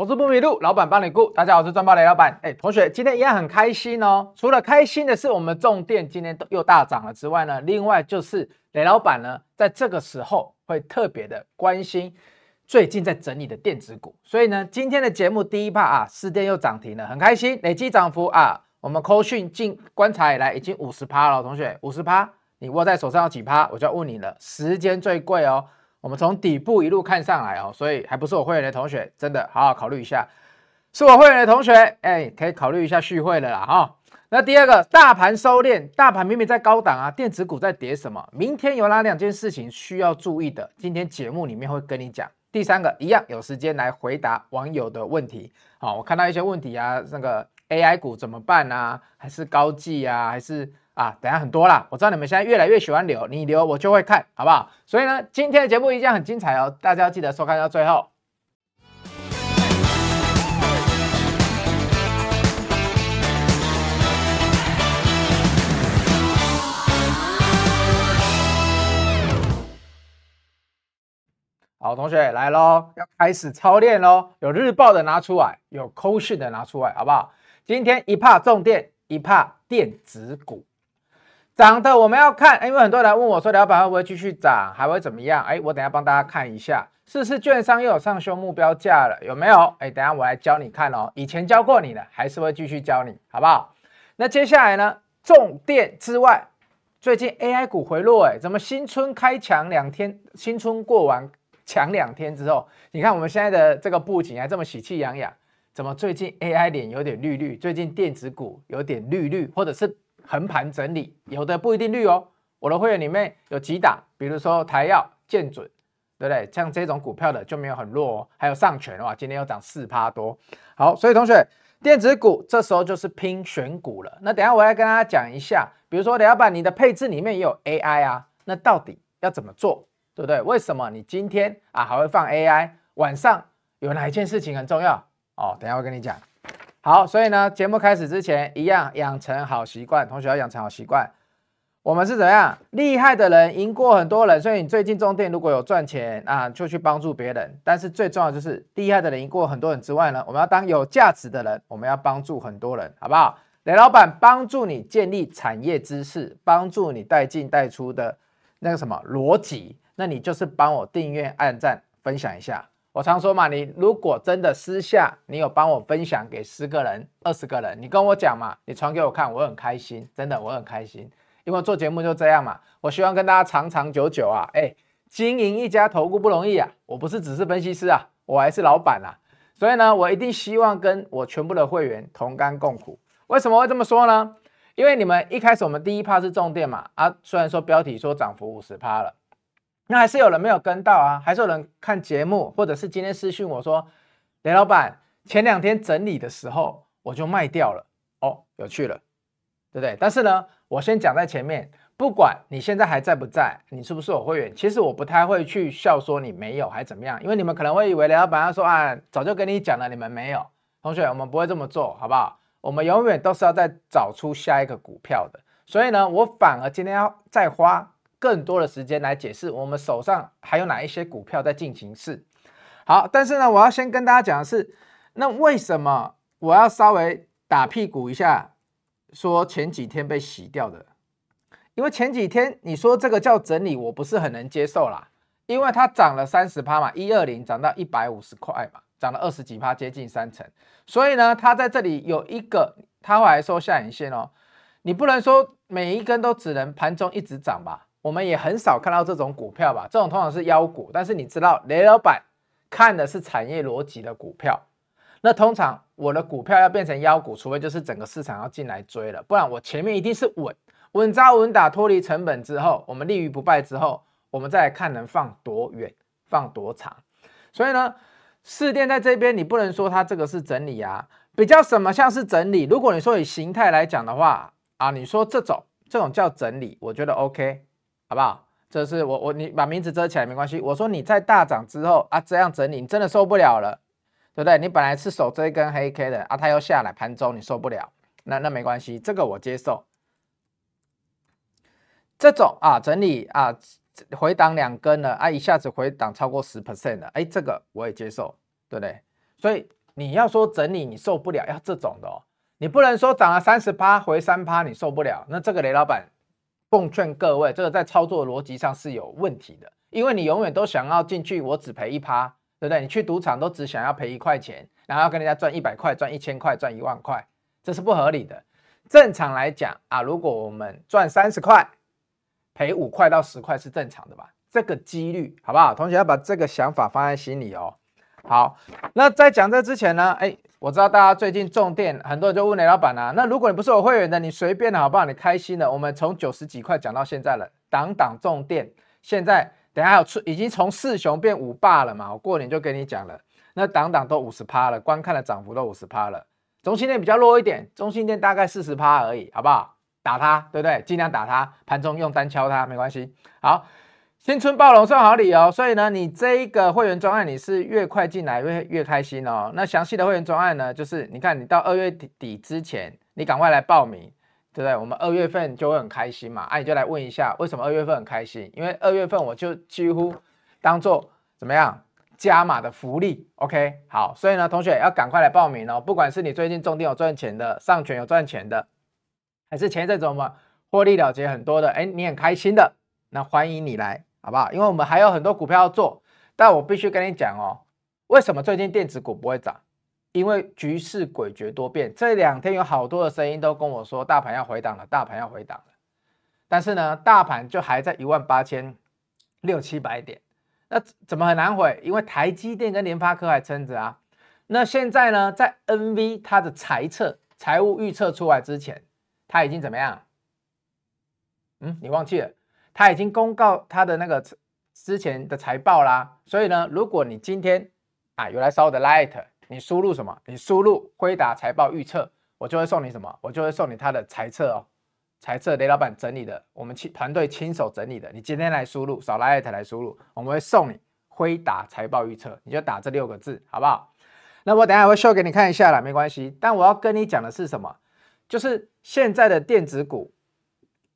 投资不迷路，老板帮你顾。大家好，我是庄宝雷老板。哎，同学，今天一样很开心哦。除了开心的是我们重电今天又大涨了之外呢，另外就是雷老板呢，在这个时候会特别的关心最近在整理的电子股。所以呢，今天的节目第一趴啊，四电又涨停了，很开心，累计涨幅啊，我们扣讯进观察以来已经五十趴了。同学，五十趴，你握在手上有几趴？我就要问你了，时间最贵哦。我们从底部一路看上来哦，所以还不是我会员的同学，真的好好考虑一下。是我会员的同学，哎，可以考虑一下续会了啦哈。那第二个，大盘收敛，大盘明明在高档啊，电子股在跌什么？明天有哪两件事情需要注意的？今天节目里面会跟你讲。第三个，一样有时间来回答网友的问题。好，我看到一些问题啊，那个 AI 股怎么办啊？还是高技啊？还是？啊，等下很多啦，我知道你们现在越来越喜欢留，你留我就会看，好不好？所以呢，今天的节目一样很精彩哦，大家要记得收看到最后。好，同学来喽，要开始操练喽，有日报的拿出来，有扣讯的拿出来，好不好？今天一怕重电，一怕电子股。涨的我们要看，因为很多人问我说，老板会不会继续涨，还会怎么样？哎，我等下帮大家看一下，是不是券商又有上修目标价了？有没有？哎，等下我来教你看哦。以前教过你的，还是会继续教你，好不好？那接下来呢？重电之外，最近 AI 股回落，哎，怎么新春开强两天？新春过完强两天之后，你看我们现在的这个布景还这么喜气洋洋，怎么最近 AI 脸有点绿绿？最近电子股有点绿绿，或者是？横盘整理，有的不一定绿哦。我的会员里面有几档，比如说台燿、建准，对不对？像这种股票的就没有很弱哦。还有上诠的话，今天要涨四趴多。好，所以同学，电子股这时候就是拼选股了。那等下我要跟大家讲一下，比如说雷老板你的配置里面也有 AI 啊，那到底要怎么做，对不对？为什么你今天啊还会放 AI？晚上有哪一件事情很重要哦？等下我跟你讲。好，所以呢，节目开始之前，一样养成好习惯，同学要养成好习惯。我们是怎样厉害的人，赢过很多人，所以你最近中电如果有赚钱啊，就去帮助别人。但是最重要就是厉害的人赢过很多人之外呢，我们要当有价值的人，我们要帮助很多人，好不好？雷老板帮助你建立产业知识，帮助你带进带出的那个什么逻辑，那你就是帮我订阅、按赞、分享一下。我常说嘛，你如果真的私下你有帮我分享给十个人、二十个人，你跟我讲嘛，你传给我看，我很开心，真的我很开心，因为做节目就这样嘛。我希望跟大家长长久久啊，哎，经营一家投顾不容易啊，我不是只是分析师啊，我还是老板啊，所以呢，我一定希望跟我全部的会员同甘共苦。为什么会这么说呢？因为你们一开始我们第一趴是重电嘛，啊，虽然说标题说涨幅五十趴了。那还是有人没有跟到啊，还是有人看节目，或者是今天私讯我说，雷老板前两天整理的时候我就卖掉了哦，有趣了，对不对？但是呢，我先讲在前面，不管你现在还在不在，你是不是我会员，其实我不太会去笑说你没有还怎么样，因为你们可能会以为雷老板要说啊，早就跟你讲了，你们没有，同学，我们不会这么做，好不好？我们永远都是要再找出下一个股票的，所以呢，我反而今天要再花。更多的时间来解释我们手上还有哪一些股票在进行式。好，但是呢，我要先跟大家讲的是，那为什么我要稍微打屁股一下，说前几天被洗掉的？因为前几天你说这个叫整理，我不是很能接受啦，因为它涨了三十趴嘛，一二零涨到一百五十块嘛，涨了二十几趴，接近三成。所以呢，它在这里有一个，它会来收下影线哦。你不能说每一根都只能盘中一直涨吧？我们也很少看到这种股票吧，这种通常是妖股。但是你知道雷老板看的是产业逻辑的股票，那通常我的股票要变成妖股，除非就是整个市场要进来追了，不然我前面一定是稳稳扎稳打，脱离成本之后，我们立于不败之后，我们再来看能放多远，放多长。所以呢，士电在这边你不能说它这个是整理啊，比较什么像是整理。如果你说以形态来讲的话啊，你说这种这种叫整理，我觉得 OK。好不好？这是我我你把名字遮起来没关系。我说你在大涨之后啊，这样整理你真的受不了了，对不对？你本来是守这一根黑 K 的啊，它又下来盘中你受不了，那那没关系，这个我接受。这种啊整理啊回档两根了啊，一下子回档超过十 percent 的，哎，这个我也接受，对不对？所以你要说整理你受不了，要这种的哦，你不能说涨了三十趴回三趴你受不了，那这个雷老板奉劝各位，这个在操作逻辑上是有问题的，因为你永远都想要进去，我只赔一趴，对不对？你去赌场都只想要赔一块钱，然后要跟人家赚一百块、赚一千块、赚一万块，这是不合理的。正常来讲啊，如果我们赚三十块，赔五块到十块是正常的吧？这个几率好不好？同学要把这个想法放在心里哦。好，那在讲这之前呢，哎，我知道大家最近重电，很多人就问雷老板啊，那如果你不是我会员的，你随便的好不好？你开心的，我们从九十几块讲到现在了，档档重电，现在等下有出，已经从四雄变五霸了嘛？我过年就跟你讲了，那档档都五十趴了，观看的涨幅都五十趴了，中心电比较弱一点，中心电大概四十趴而已，好不好？打它，对不对？尽量打它，盘中用单敲它，没关系。好，新春暴龙送好礼哦，所以呢，你这一个会员专案，你是越快进来越越开心哦。那详细的会员专案呢，就是你看你到二月底之前，你赶快来报名，对不对？我们二月份就会很开心嘛。啊，你就来问一下，为什么二月份很开心？因为二月份我就几乎当做怎么样加码的福利，OK？好，所以呢，同学要赶快来报名哦。不管是你最近重点有赚钱的，上权有赚钱的。还是前一阵子我们获利了结很多的，哎，你很开心的，那欢迎你来，好不好？因为我们还有很多股票要做，但我必须跟你讲哦，为什么最近电子股不会涨？因为局势诡谲多变，这两天有好多的声音都跟我说，大盘要回档了，大盘要回档了。但是呢，大盘就还在一万八千六七百点，那怎么很难回？因为台积电跟联发科还撑着啊。那现在呢，在 NV 它的财测财务预测出来之前。它已经怎么样？嗯，你忘记了？他已经公告他的那个之前的财报啦。所以呢，如果你今天啊有来扫我的 Light，你输入什么？你输入辉达财报预测，我就会送你什么？我就会送你他的财测哦。财测雷老板整理的，我们亲团队亲手整理的。你今天来输入扫 Light 来输入，我们会送你辉达财报预测，你就打这六个字，好不好？那我等下会秀给你看一下啦，没关系。但我要跟你讲的是什么？就是现在的电子股，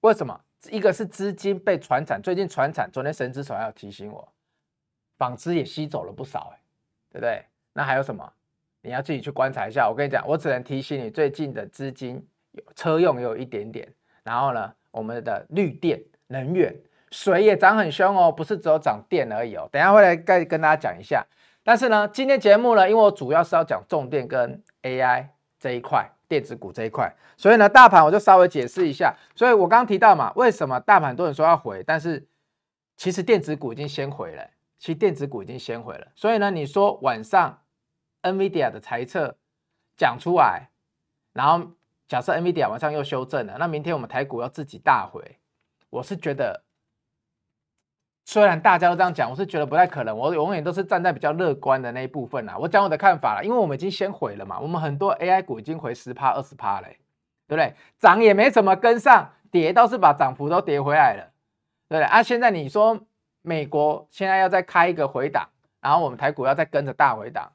为什么？一个是资金被传产，最近传产，昨天神之手要提醒我，纺织也吸走了不少，哎，对不对？那还有什么？你要自己去观察一下。我跟你讲，我只能提醒你，最近的资金有车用也有一点点，然后呢，我们的绿电能源水也涨很凶哦，不是只有涨电而已哦。等下会来再跟大家讲一下。但是呢，今天节目呢，因为我主要是要讲重电跟 AI 这一块。电子股这一块，所以呢，大盘我就稍微解释一下。所以我刚刚提到嘛，为什么大盘很多人说要回，但是其实电子股已经先回了。其实电子股已经先回了。所以呢，你说晚上 NVIDIA 的猜测讲出来，然后假设 NVIDIA 晚上又修正了，那明天我们台股要自己大回，我是觉得。虽然大家都这样讲，我是觉得不太可能。我永远都是站在比较乐观的那一部分啦。我讲我的看法啦，因为我们已经先回了嘛，我们很多 AI 股已经回十趴、二十趴嘞，对不对？涨也没怎么跟上，跌倒是把涨幅都跌回来了，对不对？啊，现在你说美国现在要再开一个回档，然后我们台股要再跟着大回档，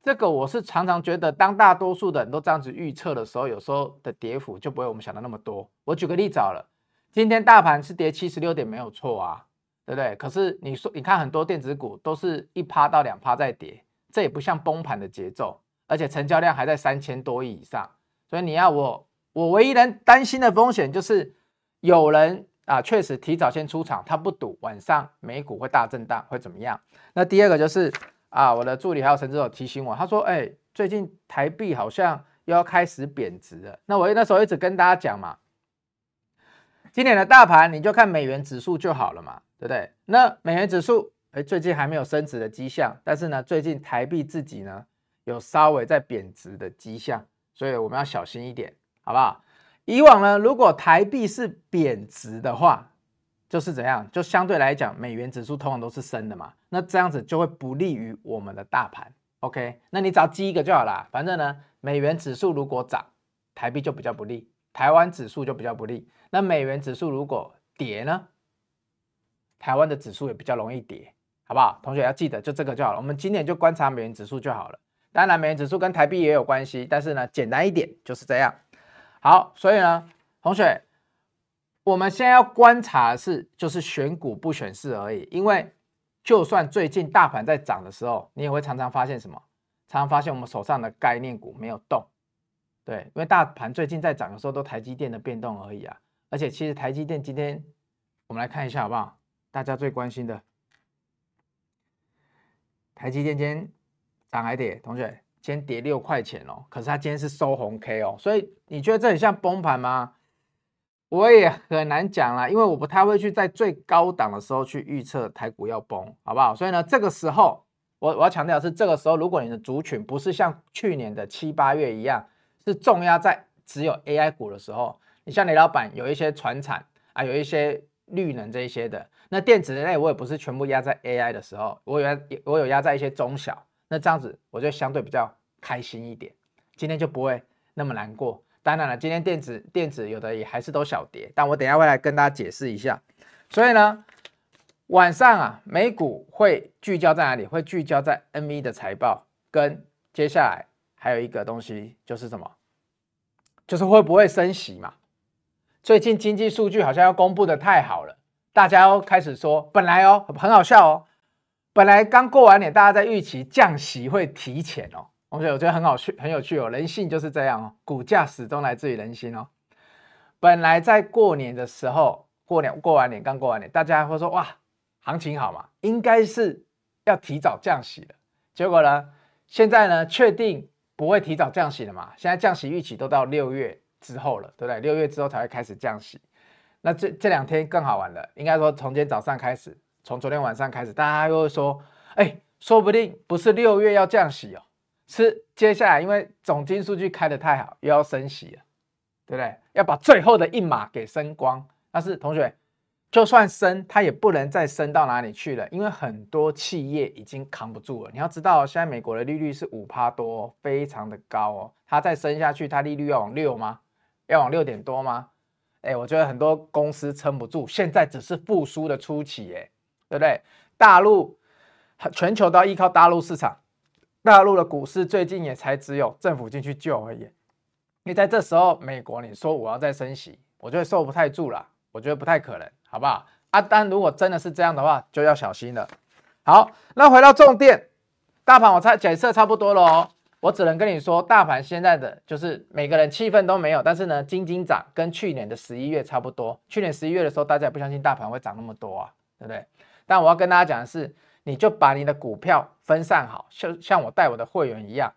这个我是常常觉得，当大多数的人都这样子预测的时候，有时候的跌幅就不会我们想的那么多。我举个例子好了，今天大盘是跌七十六点，没有错啊。对不对？可是你说，你看很多电子股都是一趴到两趴在跌，这也不像崩盘的节奏，而且成交量还在三千多亿以上。所以你要我，我唯一能担心的风险就是有人啊，确实提早先出场，他不赌晚上美股会大震荡会怎么样。那第二个就是啊，我的助理还有陈志友提醒我，他说，哎，最近台币好像又要开始贬值了。那我那时候一直跟大家讲嘛，今年的大盘你就看美元指数就好了嘛。对不对？那美元指数，哎，最近还没有升值的迹象，但是呢，最近台币自己呢有稍微在贬值的迹象，所以我们要小心一点，好不好？以往呢，如果台币是贬值的话，就是怎样？就相对来讲，美元指数通常都是升的嘛，那这样子就会不利于我们的大盘。OK，那你只要记一个就好啦。反正呢，美元指数如果涨，台币就比较不利；台湾指数就比较不利。那美元指数如果跌呢？台湾的指数也比较容易跌，好不好？同学要记得，就这个就好了。我们今年就观察美元指数就好了。当然，美元指数跟台币也有关系，但是呢，简单一点就是这样。好，所以呢，同学，我们现在要观察的是，就是选股不选市而已。因为就算最近大盘在涨的时候，你也会常常发现什么？常常发现我们手上的概念股没有动，对，因为大盘最近在涨，的时候都台积电的变动而已啊。而且其实台积电今天，我们来看一下好不好？大家最关心的台积电今天涨还跌？同学，今天跌六块钱哦，可是它今天是收红 K 哦，所以你觉得这很像崩盘吗？我也很难讲啦，因为我不太会去在最高档的时候去预测台股要崩，好不好？所以呢，这个时候。我我要强调的是，这个时候如果你的族群不是像去年的七八月一样，是重压在只有 AI 股的时候，你像雷老板有一些传产啊，有一些绿能这一些的，那电子类我也不是全部压在 AI 的时候，我有我有压在一些中小，那这样子我就相对比较开心一点，今天就不会那么难过。当然了，今天电子电子有的也还是都小跌，但我等下会来跟大家解释一下。所以呢。晚上啊，美股会聚焦在哪里？会聚焦在 NV 的财报，跟接下来还有一个东西就是什么？就是会不会升息嘛？最近经济数据好像要公布的太好了，大家要开始说，本来哦很好笑哦，本来刚过完年，大家在预期降息会提前哦。同学，我觉得很好趣，很有趣哦，人性就是这样哦，股价始终来自于人心哦。本来在过年的时候，过年过完年刚过完年，大家会说哇。行情好嘛？应该是要提早降息了。结果呢？现在呢？确定不会提早降息了嘛？现在降息预期都到六月之后了，对不对？六月之后才会开始降息。那这这两天更好玩了。应该说，从今天早上开始，从昨天晚上开始，大家又会说：“哎，说不定不是六月要降息哦，是接下来因为总金数据开得太好，又要升息了，对不对？要把最后的一码给升光。”但是同学。就算升，它也不能再升到哪里去了，因为很多企业已经扛不住了。你要知道，现在美国的利率是五趴多，非常的高哦。它再升下去，它利率要往六吗？要往六点多吗？哎，我觉得很多公司撑不住。现在只是复苏的初期，哎，对不对？大陆全球都要依靠大陆市场，大陆的股市最近也才只有政府进去救而已。你在这时候，美国你说我要再升息，我觉得受不太住了，我觉得不太可能。好不好？啊，但如果真的是这样的话，就要小心了。好，那回到重点，大盘我猜解释差不多了哦。我只能跟你说，大盘现在的就是每个人气氛都没有，但是呢，惊惊涨，跟去年的十一月差不多。去年十一月的时候，大家也不相信大盘会涨那么多啊，对不对？但我要跟大家讲的是，你就把你的股票分散好，像像我带我的会员一样，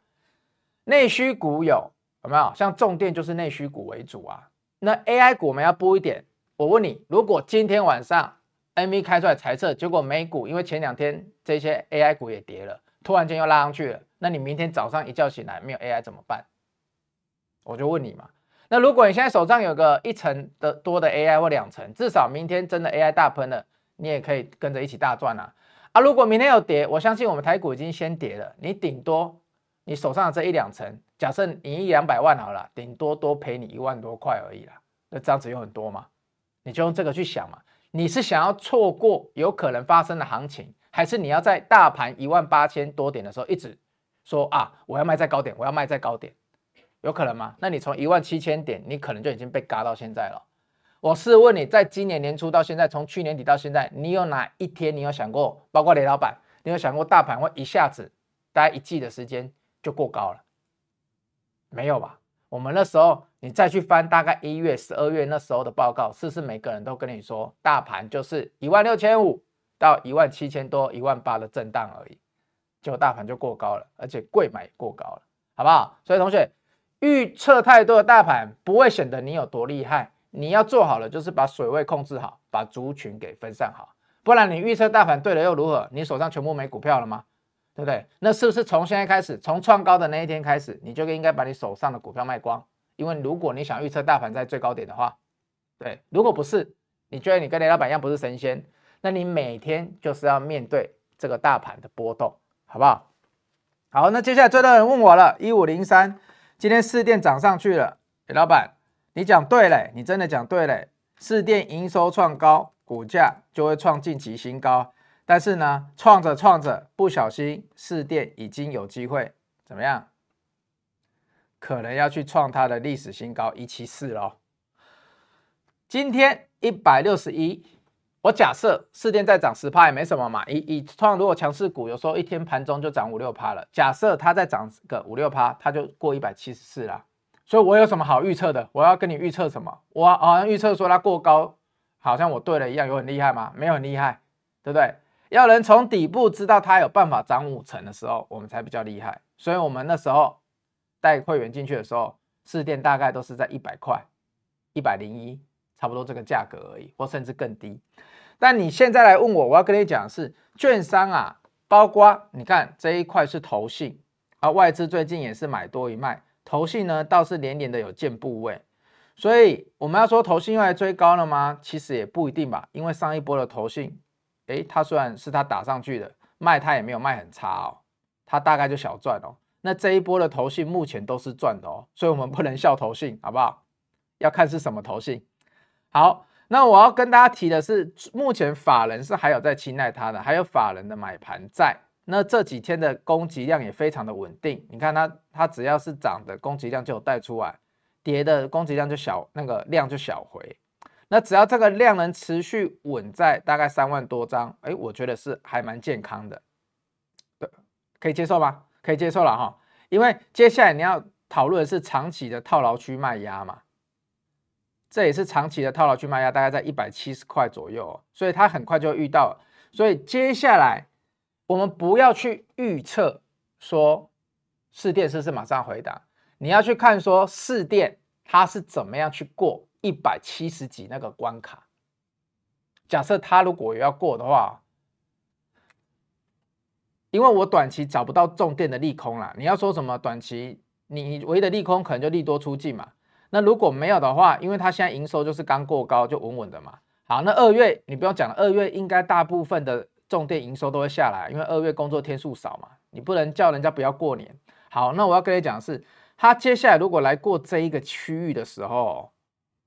内需股有有没有？像重电就是内需股为主啊。那 AI 股我们要补一点。我问你，如果今天晚上 NV 开出来猜测，结果美股因为前两天这些 AI 股也跌了，突然间又拉上去了，那你明天早上一觉醒来没有 AI 怎么办？我就问你嘛。那如果你现在手上有个一成的多的 AI 或两成，至少明天真的 AI 大喷了，你也可以跟着一起大赚啊。啊，如果明天有跌，我相信我们台股已经先跌了，你顶多你手上的这一两成，假设你一两百万好了，顶多多赔你一万多块而已啦。那这样子有很多吗？你就用这个去想嘛，你是想要错过有可能发生的行情，还是你要在大盘一万八千多点的时候一直说啊，我要卖在高点，我要卖在高点，有可能吗？那你从一万七千点，你可能就已经被嘎到现在了。我试问你，在今年年初到现在，从去年底到现在，你有哪一天你有想过，包括雷老板，你有想过大盘会一下子大概一季的时间就过高了？没有吧？我们那时候，你再去翻大概一月、十二月那时候的报告，是不是每个人都跟你说，大盘就是一万六千五到一万七千多、一万八的震荡而已，结果大盘就过高了，而且柜买过高了，好不好？所以同学预测太多的大盘不会显得你有多厉害，你要做好了就是把水位控制好，把族群给分散好，不然你预测大盘对了又如何？你手上全部没股票了吗？对不对？那是不是从现在开始，从创高的那一天开始，你就应该把你手上的股票卖光？因为如果你想预测大盘在最高点的话，对，如果不是，你觉得你跟雷老板一样不是神仙，那你每天就是要面对这个大盘的波动，好不好？好，那接下来最多人问我了，一五零三，今天士电涨上去了，李老板，你讲对嘞，你真的讲对嘞，士电营收创高，股价就会创近期新高。但是呢，创着创着，不小心，士电已经有机会怎么样？可能要去创它的历史新高一七四喽。今天一百六十一，我假设市电再涨十趴也没什么嘛，以以通常如果强势股有时候一天盘中就涨五六趴了，假设它再涨个五六趴，它就过一百七十四了。所以我有什么好预测的？我要跟你预测什么？我好像预测说它过高，好像我对了一样，有很厉害吗？没有很厉害，对不对？要能从底部知道它有办法涨五成的时候，我们才比较厉害。所以我们那时候带会员进去的时候，市电大概都是在一百块、一百零一，差不多这个价格而已，或甚至更低。但你现在来问我，我要跟你讲的是，券商啊，包括你看这一块是投信，而外资最近也是买多一卖，投信呢倒是连连的有建部位，所以我们要说投信又来追高了吗？其实也不一定吧，因为上一波的投信，诶，它虽然是它打上去的，卖它也没有卖很差哦，它大概就小赚哦。那这一波的投信目前都是赚的哦，所以我们不能笑投信，好不好？要看是什么投信。好。那我要跟大家提的是，目前法人是还有在青睐它的，还有法人的买盘在。那这几天的供给量也非常的稳定，你看它，它只要是涨的，供给量就有带出来；跌的供给量就小，那个量就小回。那只要这个量能持续稳在大概三万多张，哎，我觉得是还蛮健康的，对，可以接受吗？可以接受了哈，因为接下来你要讨论的是长期的套牢区卖压嘛。这也是长期的套牢去卖压，大概在一百七十块左右，所以它很快就遇到。所以接下来我们不要去预测说市电是不是马上回档，你要去看说市电它是怎么样去过一百七十几那个关卡。假设它如果要过的话，因为我短期找不到重电的利空啦，你要说什么短期你唯一的利空可能就利多出尽嘛。那如果没有的话，因为它现在营收就是刚过高，就稳稳的嘛。好，那二月你不用讲了，二月应该大部分的重电营收都会下来，因为二月工作天数少嘛。你不能叫人家不要过年。好，那我要跟你讲的是，它接下来如果来过这一个区域的时候，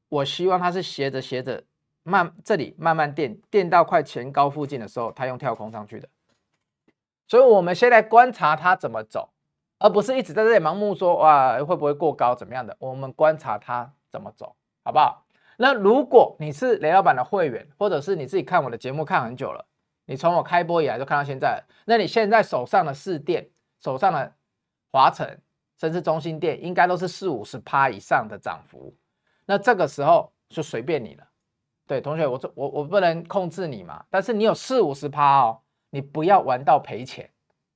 我希望它是斜着斜着慢，这里慢慢垫垫到快前高附近的时候，它用跳空上去的。所以我们先来观察它怎么走。而不是一直在这里盲目说哇会不会过高怎么样的？我们观察它怎么走，好不好？那如果你是雷老板的会员，或者是你自己看我的节目看很久了，你从我开播以来就看到现在，那你现在手上的市电、手上的华城，甚至中心店，应该都是四五十趴以上的涨幅。那这个时候就随便你了。对，同学，我这我我不能控制你嘛，但是你有四五十趴哦，你不要玩到赔钱，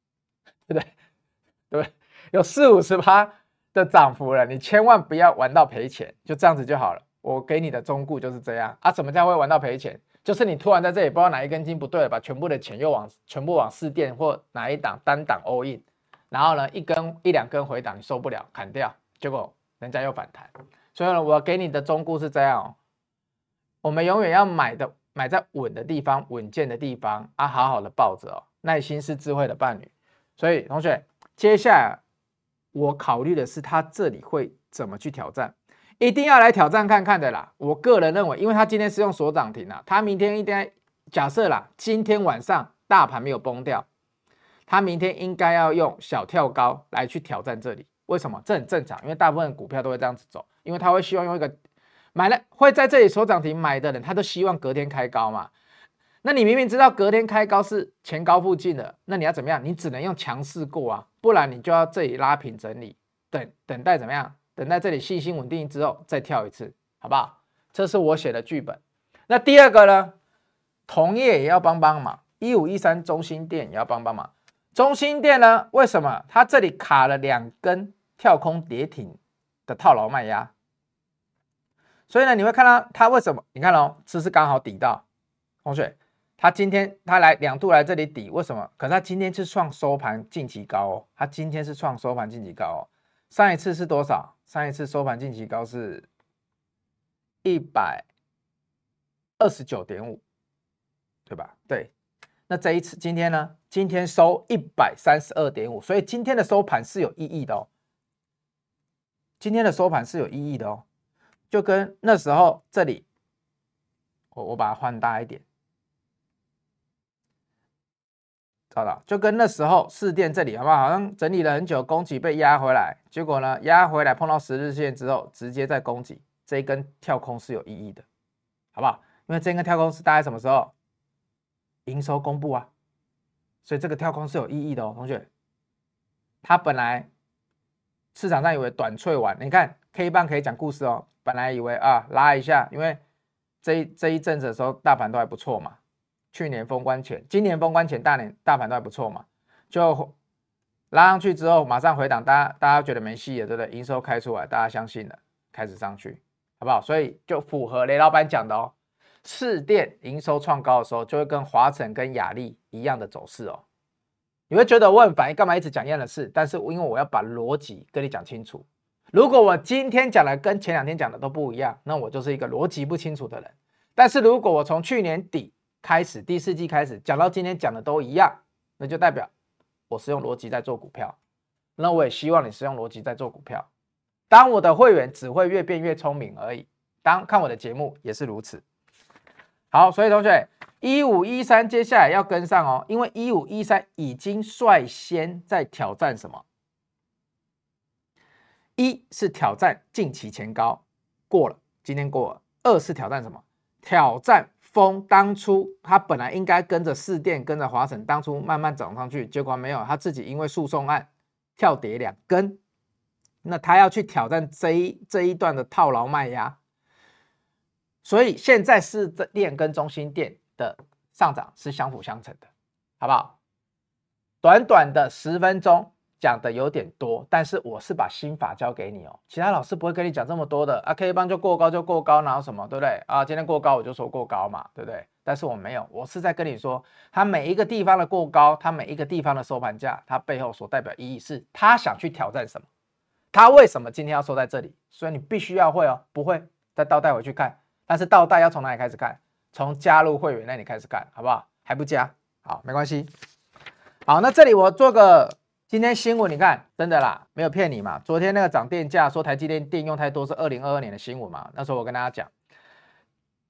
对不对？对不对？有四五十趴的涨幅了，你千万不要玩到赔钱，就这样子就好了。我给你的忠告就是这样啊。什么叫会玩到赔钱？就是你突然在这里不知道哪一根筋不对了，把全部的钱又往全部往市电或哪一档单档 all in，然后呢一根一两根回档你受不了砍掉，结果人家又反弹。所以呢，我给你的忠告是这样哦，我们永远要买的买在稳的地方，稳健的地方啊，好好的抱着哦。耐心是智慧的伴侣，所以同学。接下来我考虑的是他这里会怎么去挑战，一定要来挑战看看的啦。我个人认为，因为他今天是用锁涨停啊，他明天应该假设啦，今天晚上大盘没有崩掉，他明天应该要用小跳高来去挑战这里。为什么？这很正常，因为大部分股票都会这样子走，因为他会希望用一个买了会在这里锁涨停买的人，他都希望隔天开高嘛。那你明明知道隔天开高是前高附近的，那你要怎么样？你只能用强势过啊，不然你就要这里拉平整理，等等待怎么样？等待这里信心稳定之后再跳一次，好不好？这是我写的剧本。那第二个呢？同业也要帮帮忙，一五一三中心店也要帮帮忙。中心店呢？为什么它这里卡了两根跳空跌停的套牢卖压？所以呢，你会看到它为什么？你看哦，这是刚好抵到，同学。它今天它来两度来这里抵，为什么？可是它今天是创收盘近期高哦，它今天是创收盘近期高哦。上一次是多少？上一次收盘近期高是一百二十九点五，对吧？对。那这一次今天呢？今天收一百三十二点五，所以今天的收盘是有意义的哦。今天的收盘是有意义的哦，就跟那时候这里，我我把它换大一点。找到，就跟那时候市电这里好不好？好像整理了很久，供给被压回来，结果呢，压回来碰到十日线之后，直接再供给，这一根跳空是有意义的，好不好？因为这根跳空是大概什么时候？营收公布啊，所以这个跳空是有意义的哦，同学。它本来市场上以为短脆完，你看 K 棒可以讲故事哦。本来以为啊拉一下，因为这一这一阵子的时候大盘都还不错嘛。去年封关前，今年封关前大年大盘都还不错嘛，就拉上去之后马上回档，大家大家觉得没戏了，对不对？营收开出来，大家相信了，开始上去，好不好？所以就符合雷老板讲的哦。市电营收创高的时候，就会跟华城跟雅丽一样的走势哦。你会觉得我很烦，干嘛一直讲一样的事？但是因为我要把逻辑跟你讲清楚。如果我今天讲的跟前两天讲的都不一样，那我就是一个逻辑不清楚的人。但是如果我从去年底开始，第四季开始讲到今天讲的都一样，那就代表我是用逻辑在做股票。那我也希望你是用逻辑在做股票。当我的会员只会越变越聪明而已。当看我的节目也是如此。好，所以同学，一五一三接下来要跟上哦，因为一五一三已经率先在挑战什么？一是挑战近期前高过了，今天过了。二是挑战什么？挑战风当初他本来应该跟着士电、跟着华晨，当初慢慢涨上去，结果没有，他自己因为诉讼案跳跌两根，那他要去挑战这一这一段的套牢卖压。所以现在是这电跟中心电的上涨是相辅相成的，好不好？短短的十分钟讲的有点多，但是我是把心法教给你哦。其他老师不会跟你讲这么多的啊，K 棒就过高就过高，然后什么对不对啊？今天过高我就说过高嘛，对不对？但是我没有，我是在跟你说，它每一个地方的过高，它每一个地方的收盘价，它背后所代表意义是它想去挑战什么？它为什么今天要收在这里？所以你必须要会哦，不会再倒带回去看。但是倒带要从哪里开始看？从加入会员那里开始看，好不好？还不加？好，没关系。好，那这里我做个今天新闻，你看，真的啦，没有骗你嘛。昨天那个涨电价，说台积电电用太多，是二零二二年的新闻嘛。那时候我跟大家讲，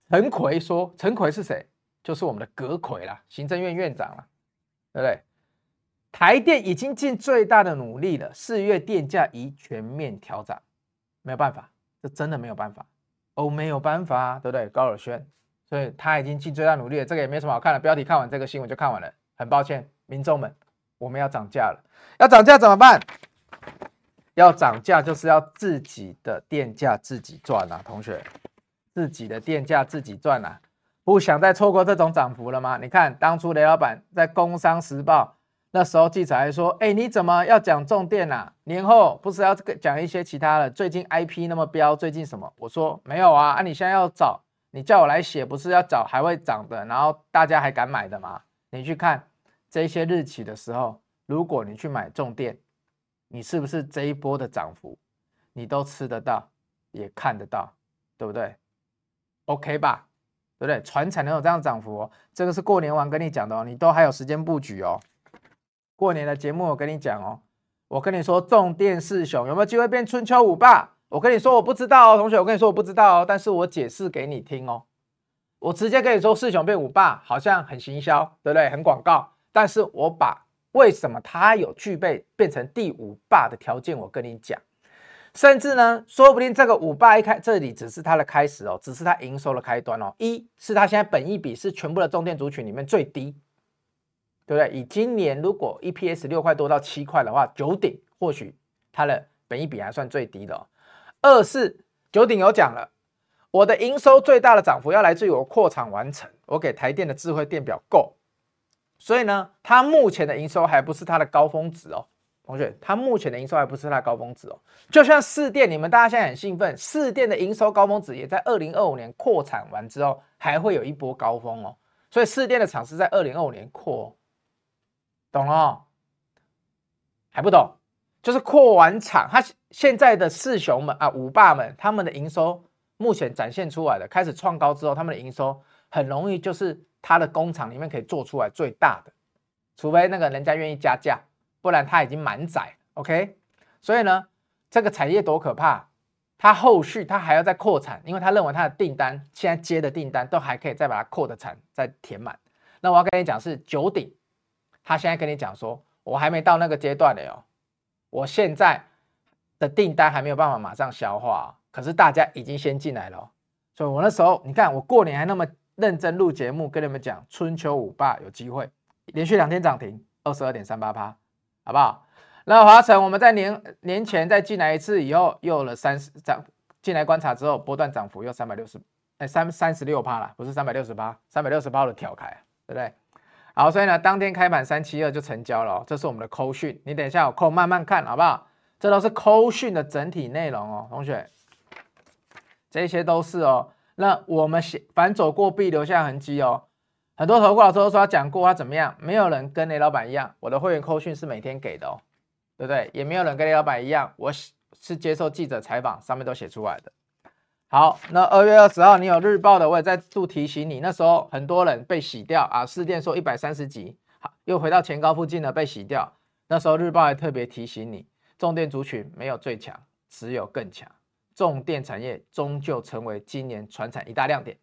陈奎说，陈奎是谁？就是我们的葛奎啦，行政院院长啦，对不对？台电已经尽最大的努力了，四月电价已全面调涨，没有办法，这真的没有办法。哦，没有办法，对不对？高尔宣，所以他已经尽最大努力了，这个也没什么好看的。标题看完这个新闻就看完了。很抱歉，民众们，我们要涨价了。要涨价怎么办？要涨价就是要自己的电价自己赚啊，同学，自己的电价自己赚啊！不想再错过这种涨幅了吗？你看当初雷老板在《工商时报》。那时候记者还说：“哎，你怎么要讲重电啊？年后不是要讲一些其他的？最近 IP 那么飙，最近什么？”我说：“没有啊，啊，你现在要找，你叫我来写，不是要找还会涨的，然后大家还敢买的吗？你去看这些日期的时候，如果你去买重电，你是不是这一波的涨幅，你都吃得到，也看得到，对不对？OK 吧，对不对？船产能有这样涨幅哦，这个是过年完跟你讲的哦，你都还有时间布局哦。”过年的节目，我跟你讲哦，我跟你说，重电四雄有没有机会变春秋五霸？我跟你说，我不知道哦，同学，我跟你说，我不知道哦，但是我解释给你听哦。我直接跟你说，四雄变五霸，好像很行销，对不对？很广告。但是我把为什么它有具备变成第五霸的条件，我跟你讲。甚至呢，说不定这个五霸一开，这里只是它的开始哦，只是它营收的开端哦。一是它现在本益比是全部的重电族群里面最低。对不对？以今年如果 EPS 六块多到七块的话，九鼎或许它的本益比还算最低的哦。二是九鼎有讲了，我的营收最大的涨幅要来自于我扩厂完成，我给台电的智慧电表够，所以呢，它目前的营收还不是它的高峰值哦，同学，它目前的营收还不是它的高峰值哦。就像四电，你们大家现在很兴奋，四电的营收高峰值也在二零二五年扩产完之后还会有一波高峰哦，所以四电的厂是在二零二五年扩。懂了、哦，还不懂？就是扩完厂，它现在的四雄们啊，五霸们，他们的营收目前展现出来的，开始创高之后，他们的营收很容易就是他的工厂里面可以做出来最大的，除非那个人家愿意加价，不然他已经满载。OK，所以呢，这个产业多可怕，他后续他还要再扩产，因为他认为他的订单现在接的订单都还可以再把它扩的产再填满。那我要跟你讲是九鼎。他现在跟你讲说，我还没到那个阶段的哟，我现在的订单还没有办法马上消化，可是大家已经先进来了，所以我那时候你看我过年还那么认真录节目，跟你们讲春秋五霸有机会，连续两天涨停，二十二点三八趴，好不好？那华城我们在年年前再进来一次以后，又有了三十涨进来观察之后，波段涨幅又三百六十，哎三三十六趴了，不是三百六十八，三百六十八的挑开，对不对？好，所以呢，当天开盘三七二就成交了，这是我们的扣讯，你等一下有空慢慢看好不好？这都是扣讯的整体内容哦，同学，这些都是哦。那我们写反走过必留下痕迹哦。很多投顾老师都说他讲过他怎么样，没有人跟雷老板一样，我的会员扣讯是每天给的哦，对不对？也没有人跟雷老板一样，我是接受记者采访，上面都写出来的。好，那二月二十号你有日报的，我也再度提醒你，那时候很多人被洗掉啊，市电说一百三十几，好，又回到前高附近了，被洗掉。那时候日报还特别提醒你。重电族群没有最强，只有更强。重电产业终究成为今年船产一大亮点。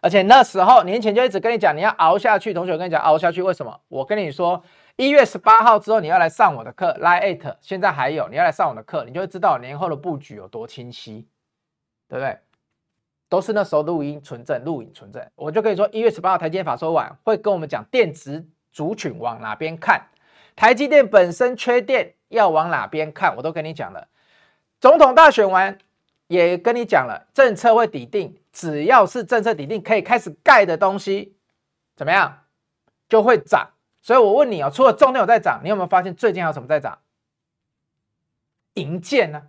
而且那时候年前就一直跟你讲，你要熬下去。同学，我跟你讲，熬下去为什么？我跟你说，一月十八号之后你要来上我的课，Line@ Eight，现在还有，你要来上我的课，你就会知道年后的布局有多清晰，对不对？都是那时候录音存证，录影存证。我就跟你说，一月十八号台积电法说完会跟我们讲电子族群往哪边看，台积电本身缺电。要往哪边看，我都跟你讲了。总统大选完，也跟你讲了，政策会底定，只要是政策底定，可以开始盖的东西，怎么样，就会涨。所以我问你哦，除了重电有在涨，你有没有发现最近还有什么在涨？银建呢？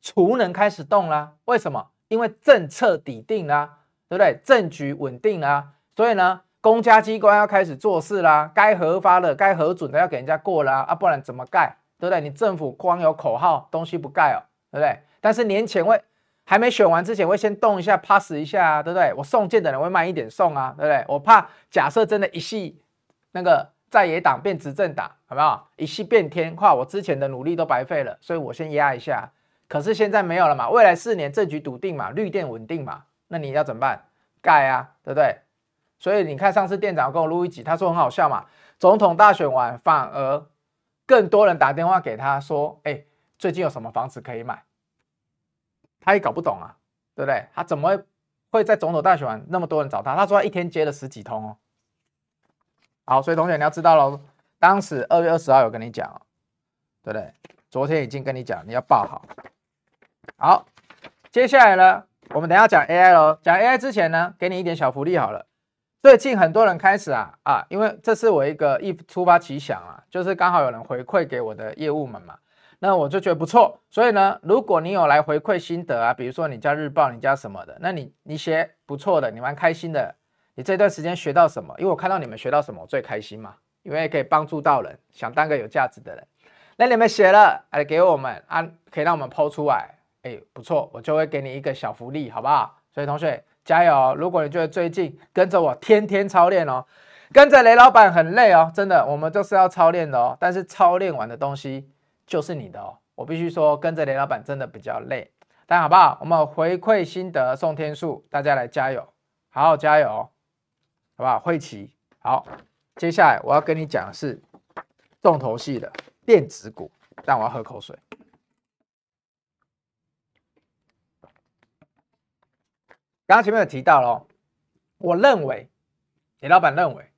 储能开始动啦。为什么？因为政策底定啦，对不对？政局稳定啦，所以呢？公家机关要开始做事啦，该核发的、该核准的要给人家过啦，啊，不然怎么盖？对不对？你政府光有口号，东西不盖哦，对不对？但是年前会还没选完之前，会先动一下，pass 一下啊，对不对？我送件的人会慢一点送啊，对不对？我怕假设真的一系那个在野党变执政党，好不好？一系变天，话我之前的努力都白费了，所以我先压一下。可是现在没有了嘛，未来四年政局笃定嘛，绿电稳定嘛，那你要怎么办？盖啊，对不对？所以你看，上次店长跟我录一集，他说很好笑嘛。总统大选完，反而更多人打电话给他说：“哎，最近有什么房子可以买？”他也搞不懂啊，对不对？他怎么会在总统大选完那么多人找他？他说他一天接了十几通哦。好，所以同学你要知道喽，当时二月二十号有跟你讲，对不对？昨天已经跟你讲，你要报好。好，接下来呢，我们等下讲 AI 喽。讲 AI 之前呢，给你一点小福利好了。最近很多人开始啊啊，因为这是我一个一突发奇想啊，就是刚好有人回馈给我的业务们嘛，那我就觉得不错。所以呢，如果你有来回馈心得啊，比如说你加日报，你加什么的，那你你写不错的，你蛮开心的，你这段时间学到什么？因为我看到你们学到什么，我最开心嘛，因为可以帮助到人，想当个有价值的人。那你们写了，哎，给我们啊，可以让我们抛出来，哎，不错，我就会给你一个小福利，好不好？所以同学。加油！如果你觉得最近跟着我天天操练哦，跟着雷老板很累哦，真的，我们就是要操练的哦。但是操练完的东西就是你的哦。我必须说，跟着雷老板真的比较累，但好不好？我们回馈心得送天数，大家来加油，好好加油，好不好？慧琪，好，接下来我要跟你讲的是重头戏的电子股，但我要喝口水。刚刚前面有提到了，我认为，雷老板认为，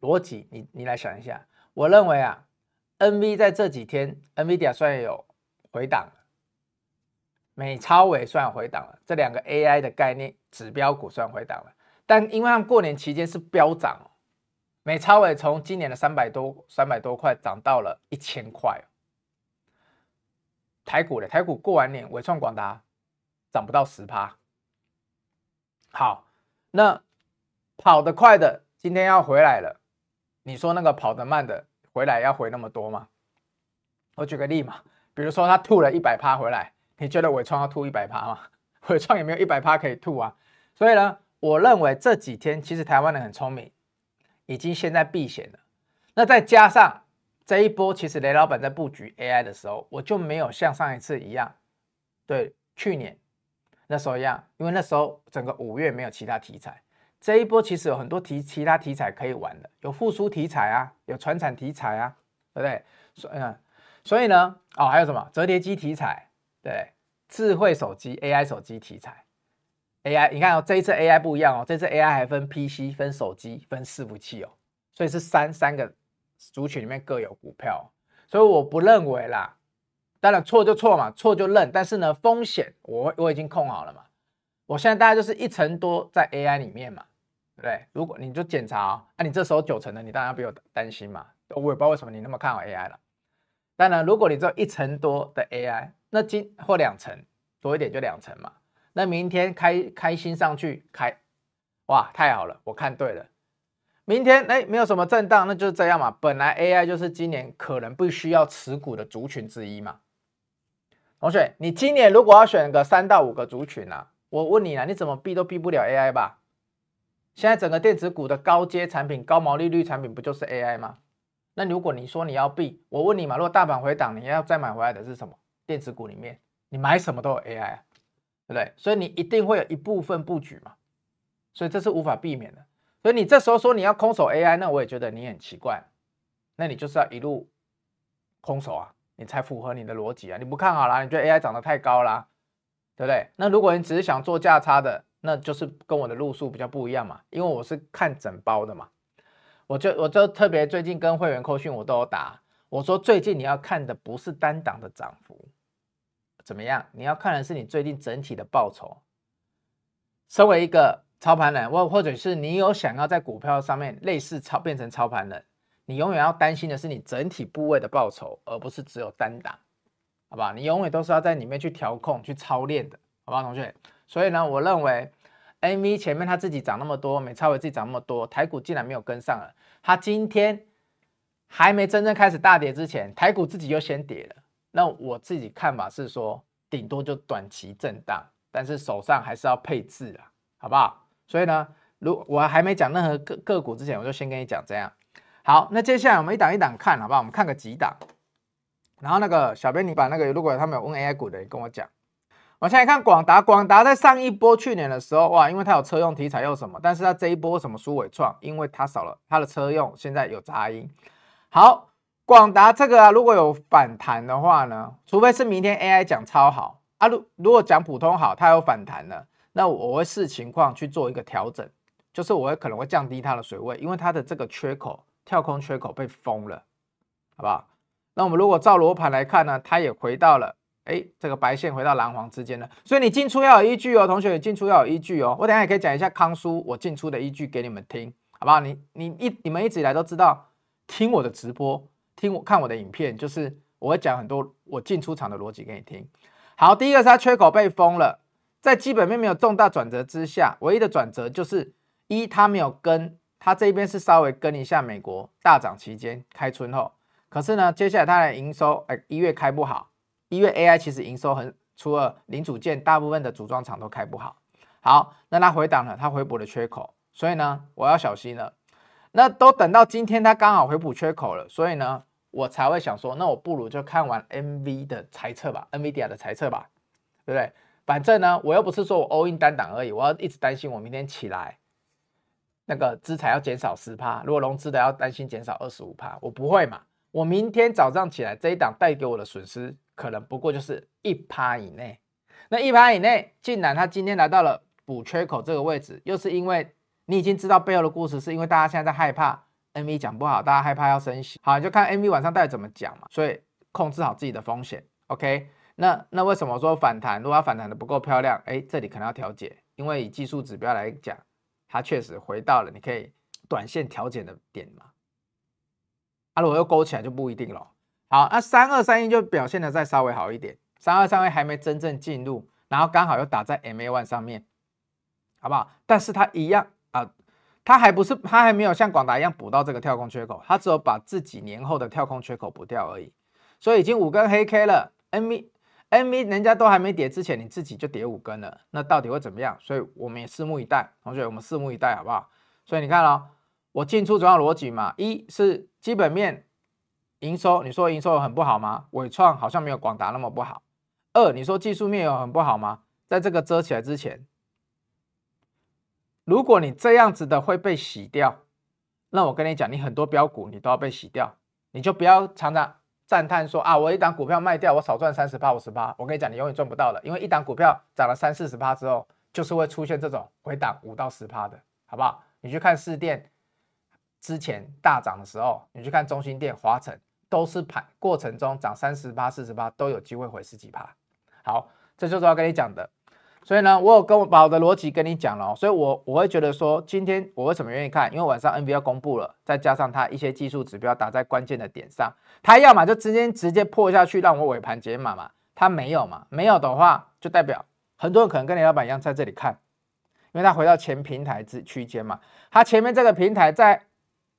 逻辑，你你来想一下，我认为啊，NV 在这几天，NVIDIA 算有回档，美超微算回档了，这两个 AI 的概念指标股算回档了，但因为他们过年期间是飙涨，美超微从今年的三百多三百多块涨到了一千块，台股的台股过完年，伟创广达涨不到十趴。好，那跑得快的今天要回来了，你说那个跑得慢的回来要回那么多吗？我举个例嘛，比如说他吐了一百趴回来，你觉得伟创要吐一百趴吗？伟创也没有一百趴可以吐啊。所以呢，我认为这几天其实台湾人很聪明，已经现在避险了。那再加上这一波，其实雷老板在布局 AI 的时候，我就没有像上一次一样，对，去年。那时候一样，因为那时候整个五月没有其他题材，这一波其实有很多题其他题材可以玩的，有复苏题材啊，有传产题材啊，对不对？所以，所以呢，哦，还有什么折叠机题材，对，智慧手机 AI 手机题材，AI，你看哦，这一次 AI 不一样哦，这次 AI 还分 PC、分手机、分伺服器哦，所以是三三个族群里面各有股票，所以我不认为啦。当然错就错嘛，错就认，但是呢，风险我我已经控好了嘛。我现在大概就是一成多在 AI 里面嘛，对不对？如果你就检查啊，啊，你这时候九成的，你当然要比我担心嘛。我也不知道为什么你那么看好 AI 了。当然，如果你只有一成多的 AI，那今或两成多一点就两成嘛。那明天开开心上去开，哇，太好了，我看对了。明天哎，没有什么震荡，那就是这样嘛。本来 AI 就是今年可能不需要持股的族群之一嘛。同学，你今年如果要选个三到五个族群啊，我问你啊，你怎么避都避不了 AI 吧？现在整个电子股的高阶产品、高毛利率产品不就是 AI 吗？那如果你说你要避，我问你嘛，如果大盘回档，你要再买回来的是什么？电子股里面，你买什么都有 AI 啊。对不对？所以你一定会有一部分布局嘛，所以这是无法避免的。所以你这时候说你要空手 AI，那我也觉得你很奇怪。那你就是要一路空手啊，你才符合你的逻辑啊。你不看好啦，你觉得 AI 涨得太高啦，对不对？那如果你只是想做价差的，那就是跟我的路数比较不一样嘛，因为我是看整包的嘛。我就我就特别最近跟会员扣讯我都有打，我说最近你要看的不是单档的涨幅。怎么样？你要看的是你最近整体的报酬。身为一个操盘人，或或者是你有想要在股票上面类似操变成操盘人，你永远要担心的是你整体部位的报酬，而不是只有单档，好吧？你永远都是要在里面去调控、去操练的，好吧，同学？所以呢，我认为 NV 前面它自己涨那么多，美超微自己涨那么多，台股竟然没有跟上了。它今天还没真正开始大跌之前，台股自己就先跌了。那我自己看法是说，顶多就短期震荡，但是手上还是要配置啊，好不好？所以呢，如我还没讲任何个个股之前，我就先跟你讲这样。好，那接下来我们一档一档看，好不好？我们看个几档。然后那个小编，你把那个如果他们有问 AI 股的，你跟我讲。我现在看广达，广达在上一波去年的时候，哇，因为它有车用题材又什么，但是它这一波什么输纬创，因为它少了它的车用，现在有杂音。好。广达这个啊，如果有反弹的话呢，除非是明天 AI 讲超好啊，如如果讲普通好，它有反弹了，那我会视情况去做一个调整，就是我会可能会降低它的水位，因为它的这个缺口跳空缺口被封了，好不好？那我们如果照罗盘来看呢，它也回到了哎这个白线回到蓝黄之间了，所以你进出要有依据哦，同学，你进出要有依据哦。我等下也可以讲一下康叔我进出的依据给你们听，好不好？你你一你们一直以来都知道听我的直播。听我看我的影片，就是我会讲很多我进出场的逻辑给你听。好，第一个是它缺口被封了，在基本面没有重大转折之下，唯一的转折就是一它没有跟，它这边是稍微跟一下美国大涨期间开春后，可是呢，接下来它的营收，哎，一月开不好，一月 AI 其实营收很，除了零组件，大部分的组装厂都开不好。好，那它回档了，它回补了缺口，所以呢，我要小心了。那都等到今天，它刚好回补缺口了，所以呢，我才会想说，那我不如就看完 NV 的财测吧，NVIDIA 的财测吧，对不对？反正呢，我又不是说我 all in 单档而已，我要一直担心我明天起来那个资产要减少十趴，如果融资的要担心减少二十五趴，我不会嘛。我明天早上起来这一档带给我的损失，可能不过就是一趴以内。那一趴以内，竟然它今天来到了补缺口这个位置，又是因为。你已经知道背后的故事，是因为大家现在在害怕 NV 讲不好，大家害怕要升息。好，你就看 NV 晚上到底怎么讲嘛。所以控制好自己的风险。OK，那那为什么说反弹？如果它反弹的不够漂亮，哎，这里可能要调节，因为以技术指标来讲，它确实回到了你可以短线调节的点嘛。啊，如果又勾起来就不一定了。好，那三二三一就表现的再稍微好一点，三二三一还没真正进入，然后刚好又打在 MA one 上面，好不好？但是它一样。啊，它还不是，它还没有像广达一样补到这个跳空缺口，它只有把自己年后的跳空缺口补掉而已，所以已经五根黑 K 了。NV NV 人家都还没跌之前，你自己就跌五根了，那到底会怎么样？所以我们也拭目以待，同学，我们拭目以待好不好？所以你看哦，我进出主要逻辑嘛，一是基本面营收，你说营收很不好吗？纬创好像没有广达那么不好。二，你说技术面有很不好吗？在这个遮起来之前。如果你这样子的会被洗掉，那我跟你讲，你很多标股你都要被洗掉，你就不要常常赞叹说啊，我一档股票卖掉，我少赚三十八五十八。我跟你讲，你永远赚不到的，因为一档股票涨了三四十趴之后，就是会出现这种回档五到十趴的，好不好？你去看市电之前大涨的时候，你去看中心电、华城，都是盘过程中涨三十八、四十八，都有机会回十几趴。好，这就是要跟你讲的。所以呢，我有跟我把我的逻辑跟你讲了，所以我我会觉得说，今天我为什么愿意看？因为晚上 NVIDIA 公布了，再加上它一些技术指标打在关键的点上，它要么就直接直接破下去，让我尾盘解码嘛。它没有嘛？没有的话，就代表很多人可能跟你老板一样在这里看，因为它回到前平台之区间嘛。它前面这个平台在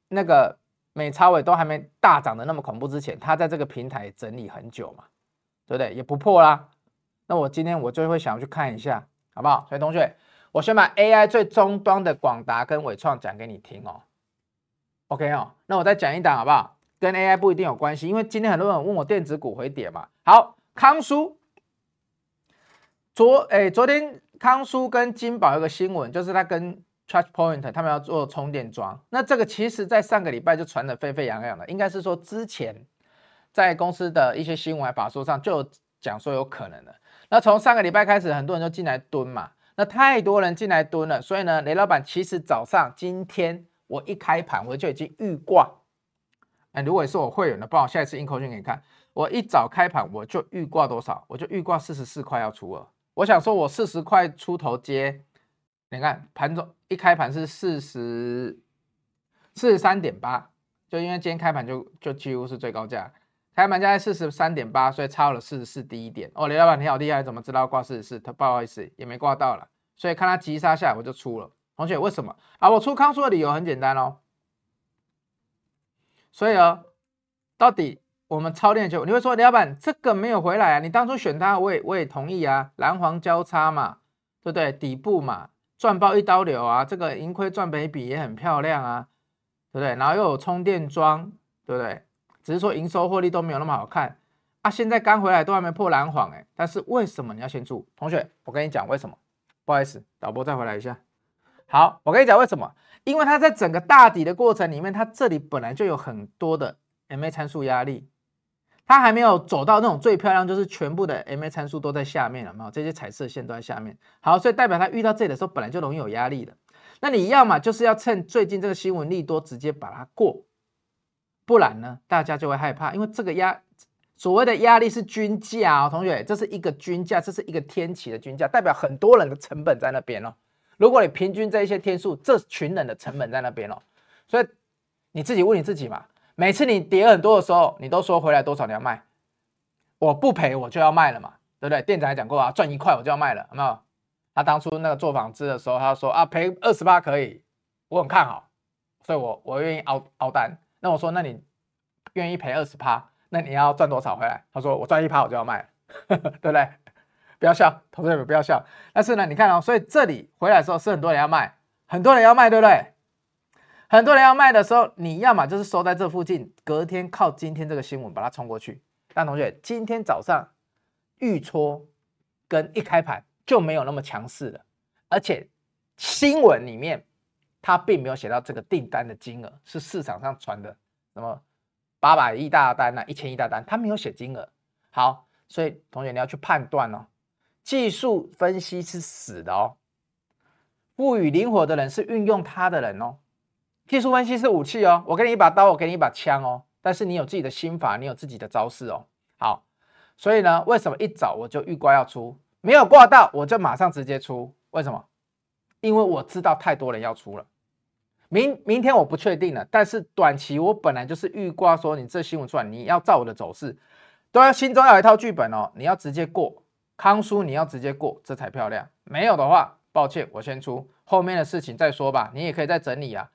那个美超微都还没大涨的那么恐怖之前，它在这个平台整理很久嘛，对不对？也不破啦。那我今天我就会想要去看一下，好不好？所以同学，我先把 AI 最终端的广达跟纬创讲给你听哦。OK 哦，那我再讲一档好不好？跟 AI 不一定有关系，因为今天很多人问我电子股回跌嘛。好，康叔昨哎昨天康叔跟金宝有个新闻，就是他跟 ChargePoint 他们要做充电桩。那这个其实在上个礼拜就传得沸沸扬扬的，应该是说之前在公司的一些新闻法说上就有讲说有可能的。那从上个礼拜开始，很多人就进来蹲嘛，那太多人进来蹲了，所以呢，雷老板其实早上今天我一开盘我就已经预挂，哎，如果是我会员的，帮我下一次 in 扣讯给你看，我一早开盘我就预挂多少，我就预挂四十四块要出了，我想说我四十块出头接，你看盘中一开盘是四十四十三点八，就因为今天开盘就就几乎是最高价。开盘价在四十三点八，所以超了四十四低一点。哦，李老板你好厉害，怎么知道挂四十四？他不好意思，也没挂到了，所以看他急杀下来我就出了。同学为什么啊？我出康叔的理由很简单哦。所以哦，到底我们超练球，你会说李老板这个没有回来啊？你当初选它，我也我也同意啊，蓝黄交叉嘛，对不对？底部嘛，赚爆一刀流啊，这个盈亏赚本比也很漂亮啊，对不对？然后又有充电桩，对不对？只是说营收获利都没有那么好看啊！现在刚回来都还没破蓝黄哎，但是为什么你要先住？同学，我跟你讲为什么？不好意思，导播再回来一下。好，我跟你讲为什么？因为它在整个大底的过程里面，它这里本来就有很多的 MA 参数压力，它还没有走到那种最漂亮，就是全部的 MA 参数都在下面了，没有？这些彩色线都在下面。好，所以代表它遇到这里的时候，本来就容易有压力的。那你要么就是要趁最近这个新闻利多，直接把它过。不然呢，大家就会害怕，因为这个压所谓的压力是均价哦，同学，这是一个均价，这是一个天期的均价，代表很多人的成本在那边哦。如果你平均这一些天数，这群人的成本在那边哦，所以你自己问你自己嘛，每次你跌很多的时候，你都说回来多少你要卖，我不赔我就要卖了嘛，对不对？店长还讲过啊，赚一块我就要卖了，有没有？他当初那个做纺织的时候，他说啊赔二十八可以，我很看好，所以我我愿意熬熬单。那我说，那你愿意赔二十趴？那你要赚多少回来？他说我赚一趴我就要卖，对不对？不要笑，投资者们不要笑。但是呢，你看哦，所以这里回来的时候是很多人要卖，很多人要卖，对不对？很多人要卖的时候，你要么就是收在这附近，隔天靠今天这个新闻把它冲过去。但同学，今天早上预戳跟一开盘就没有那么强势了，而且新闻里面。它并没有写到这个订单的金额是市场上传的什么八百亿大单啊，一千亿大单，它没有写金额。好，所以同学你要去判断哦，技术分析是死的哦，赋予灵活的人是运用它的人哦。技术分析是武器哦，我给你一把刀，我给你一把枪哦，但是你有自己的心法，你有自己的招式哦。好，所以呢，为什么一早我就预挂要出，没有挂到我就马上直接出？为什么？因为我知道太多人要出了。明明天我不确定了，但是短期我本来就是预挂说，你这新闻出来，你要照我的走势，都要心中要有一套剧本哦。你要直接过康叔，你要直接过，这才漂亮。没有的话，抱歉，我先出，后面的事情再说吧。你也可以再整理啊，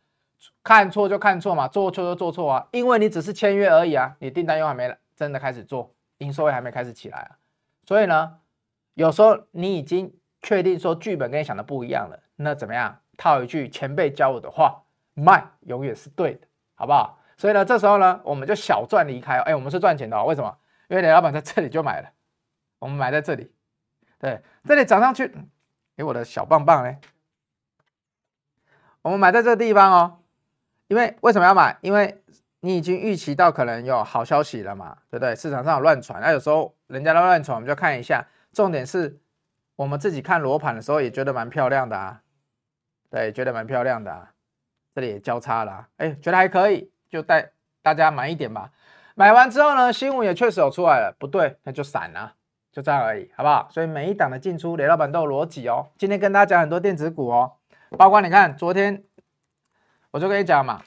看错就看错嘛，做错就做错啊，因为你只是签约而已啊，你订单又还没真的开始做，营收也还没开始起来啊。所以呢，有时候你已经确定说剧本跟你想的不一样了，那怎么样？套一句前辈教我的话。卖永远是对的，好不好？所以呢，这时候呢，我们就小赚离开。哎，我们是赚钱的哦。为什么？因为雷老板在这里就买了，我们买在这里。对，这里涨上去，给我的小棒棒呢？我们买在这个地方哦。因为为什么要买？因为你已经预期到可能有好消息了嘛，对不对？市场上有乱传，那有时候人家都乱传，我们就看一下。重点是我们自己看罗盘的时候也觉得蛮漂亮的啊，对，觉得蛮漂亮的啊，这里也交叉了，哎，觉得还可以，就带大家买一点吧。买完之后呢，新闻也确实有出来了，不对，那就散了，就这样而已，好不好？所以每一档的进出，雷老板都有逻辑哦。今天跟大家讲很多电子股哦，包括你看昨天，我就跟你讲嘛，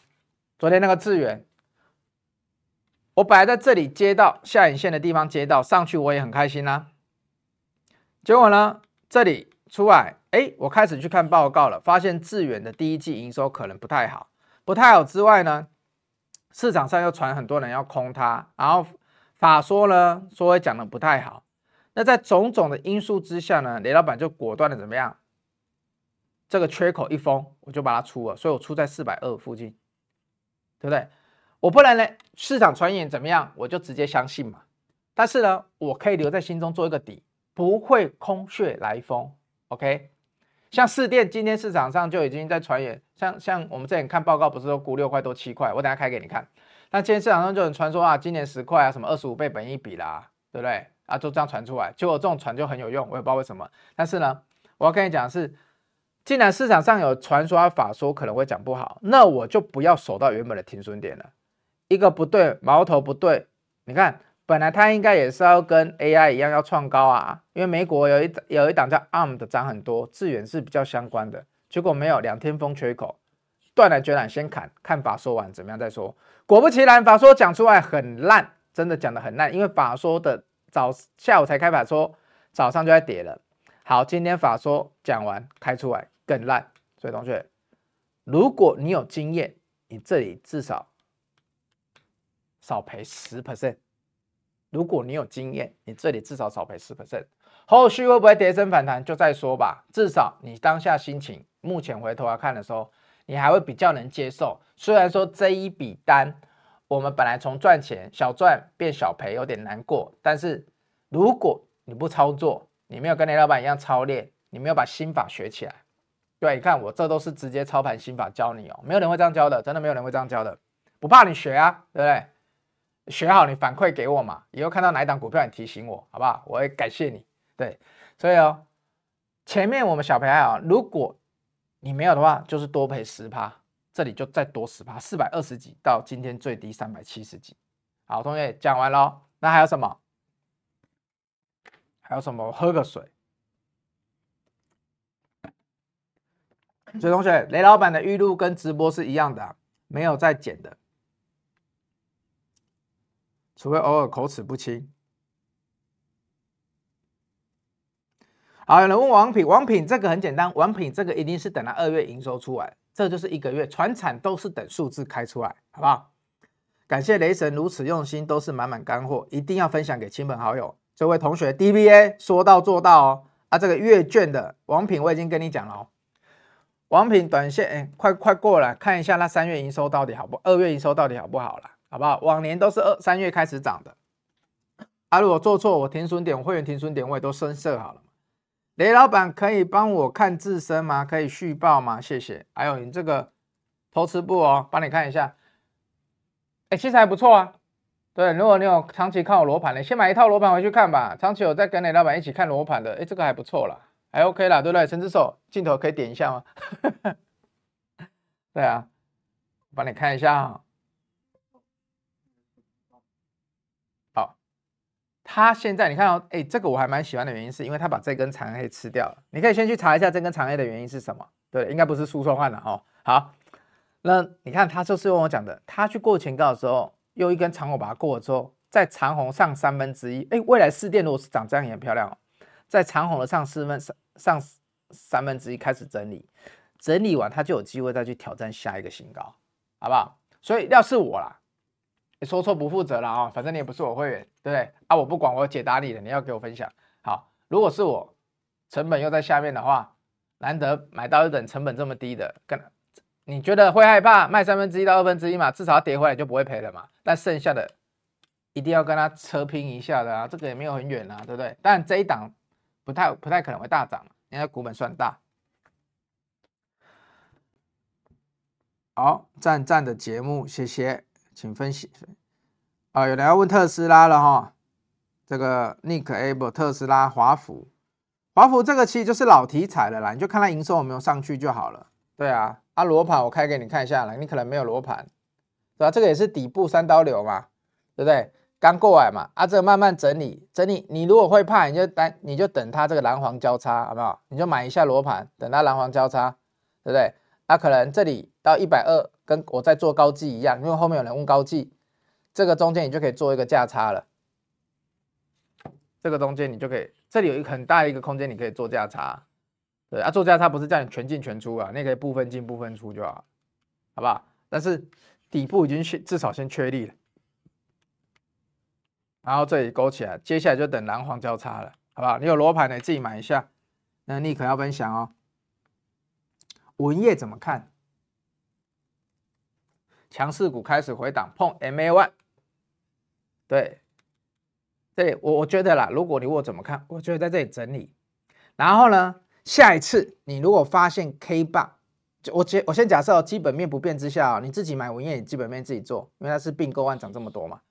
昨天那个智远，我本来在这里接到下影线的地方接到上去，我也很开心呐、结果呢，这里出来，哎，我开始去看报告了，发现智远的第一季营收可能不太好，不太好之外呢，市场上又传很多人要空它，然后法说呢说讲的不太好，那在种种的因素之下呢，雷老板就果断的怎么样？这个缺口一封，我就把它出了，所以我出在四百二附近，对不对？我不能呢，市场传言怎么样，我就直接相信嘛。但是呢，我可以留在心中做一个底。不会空穴来风，OK？像四电今天市场上就已经在传言，像像我们之前看报告不是说估六块多七块，我等下开给你看。那今天市场上就有传说啊，今年十块啊，什么二十五倍本益比啦，对不对？啊，就这样传出来，结果这种传就很有用，我也不知道为什么。但是呢，我要跟你讲的是，既然市场上有传说啊，法说可能会讲不好，那我就不要守到原本的停损点了。一个不对，矛头不对，你看。本来它应该也是要跟 AI 一样要创高啊，因为美国有一有一档叫 ARM 的涨很多，智原是比较相关的，结果没有，两天封缺口，断然决然先砍，看法说完怎么样再说。果不其然，法说讲出来很烂，真的讲得很烂，因为法说的早下午才开法说，早上就在跌了。好，今天法说讲完开出来更烂，所以同学，如果你有经验，你这里至少少赔十 percent。如果你有经验，你这里至少少赔十 percent，后续会不会跌升反弹就再说吧。至少你当下心情，目前回头来看的时候，你还会比较能接受。虽然说这一笔单，我们本来从赚钱小赚变小赔有点难过，但是如果你不操作，你没有跟雷老板一样操练，你没有把心法学起来，对，你看我这都是直接操盘心法教你哦，没有人会这样教的，真的没有人会这样教的，不怕你学啊，对不对？学好，你反馈给我嘛，以后看到哪一档股票，你提醒我，好不好？我会感谢你。对，所以哦，前面我们小赔还好，如果你没有的话，就是多赔十趴，这里就再多十趴，四百二十几到今天最低三百七十几。好，同学讲完喽，那还有什么？还有什么？喝个水。所以同学，雷老板的预录跟直播是一样的啊，没有再剪的。除非偶尔口齿不清。好，有人问王品，王品这个很简单，王品这个一定是等到二月营收出来，这就是一个月，传产都是等数字开出来，好不好？感谢雷神如此用心，都是满满干货，一定要分享给亲朋好友。这位同学，DBA 说到做到哦。啊，这个月券的王品我已经跟你讲了哦，王品短线，哎，快快过来看一下那三月营收到底好不，二月营收到底好不好了？好不好？往年都是二三月开始涨的，啊，如果做错，我停损点，我会员停损点我也都深设好了。雷老板可以帮我看自身吗？可以续报吗？谢谢。还有你这个投资部哦，帮你看一下。哎，其实还不错啊。对，如果你有长期看我罗盘的，先买一套罗盘回去看吧。长期有在跟雷老板一起看罗盘的，哎，这个还不错啦，还 OK 啦，对不对？伸只手镜头可以点一下吗？对啊，我帮你看一下啊。他现在你看，哦，哎，这个我还蛮喜欢的原因，是因为他把这根长黑吃掉了。你可以先去查一下这根长黑的原因是什么？对，应该不是输错换了哦。好，那你看他就是问我讲的，他去过前高的时候，用一根长红把它过了之后，在长红上三分之一，哎，未来四电如果是长这样也很漂亮哦。在长红的上四分上三分之一开始整理，整理完他就有机会再去挑战下一个新高，好不好？所以要是我啦。你说错不负责了啊！反正你也不是我会员，对不对？啊，我不管，我解答你的，你要给我分享。好，如果是我，成本又在下面的话，难得买到一等成本这么低的，跟你觉得会害怕卖三分之一到二分之一嘛？至少要跌回来就不会赔了嘛。但剩下的一定要跟他车拼一下的啊，这个也没有很远啊，对不对？但这一档不太不太可能会大涨，因为股本算大。好，赞赞的节目，谢谢。请分析啊！有人要问特斯拉了哈，这个 Nick Abe 特斯拉华孚华孚这个其实就是老题材了啦，你就看它营收有没有上去就好了。对啊，啊罗盘我开给你看一下啦，你可能没有罗盘，对吧、啊？这个也是底部三刀流嘛，对不对？刚过来嘛，啊这个慢慢整理整理，你如果会怕，你就等你就等它这个蓝黄交叉，好不好？你就买一下罗盘，等它蓝黄交叉，对不对？那、啊、可能这里到一百二，跟我在做高记一样，因为后面有人问高记，这个中间你就可以做一个价差了。这个中间你就可以，这里有一个很大一个空间，你可以做价差。对啊，做价差不是叫你全进全出啊，你可以部分进部分出就好，好不好？但是底部已经确至少先确立了，然后这里勾起来，接下来就等蓝黄交叉了，好不好？你有罗盘的自己买一下，那你可要分享哦。文业怎么看？强势股开始回档，碰 MA one，对，对我我觉得啦，如果你问我怎么看，我觉得在这里整理，然后呢，下一次你如果发现 K 棒，我先我先假设基本面不变之下，你自己买文曄，基本面自己做，因为它是并购案涨这么多嘛。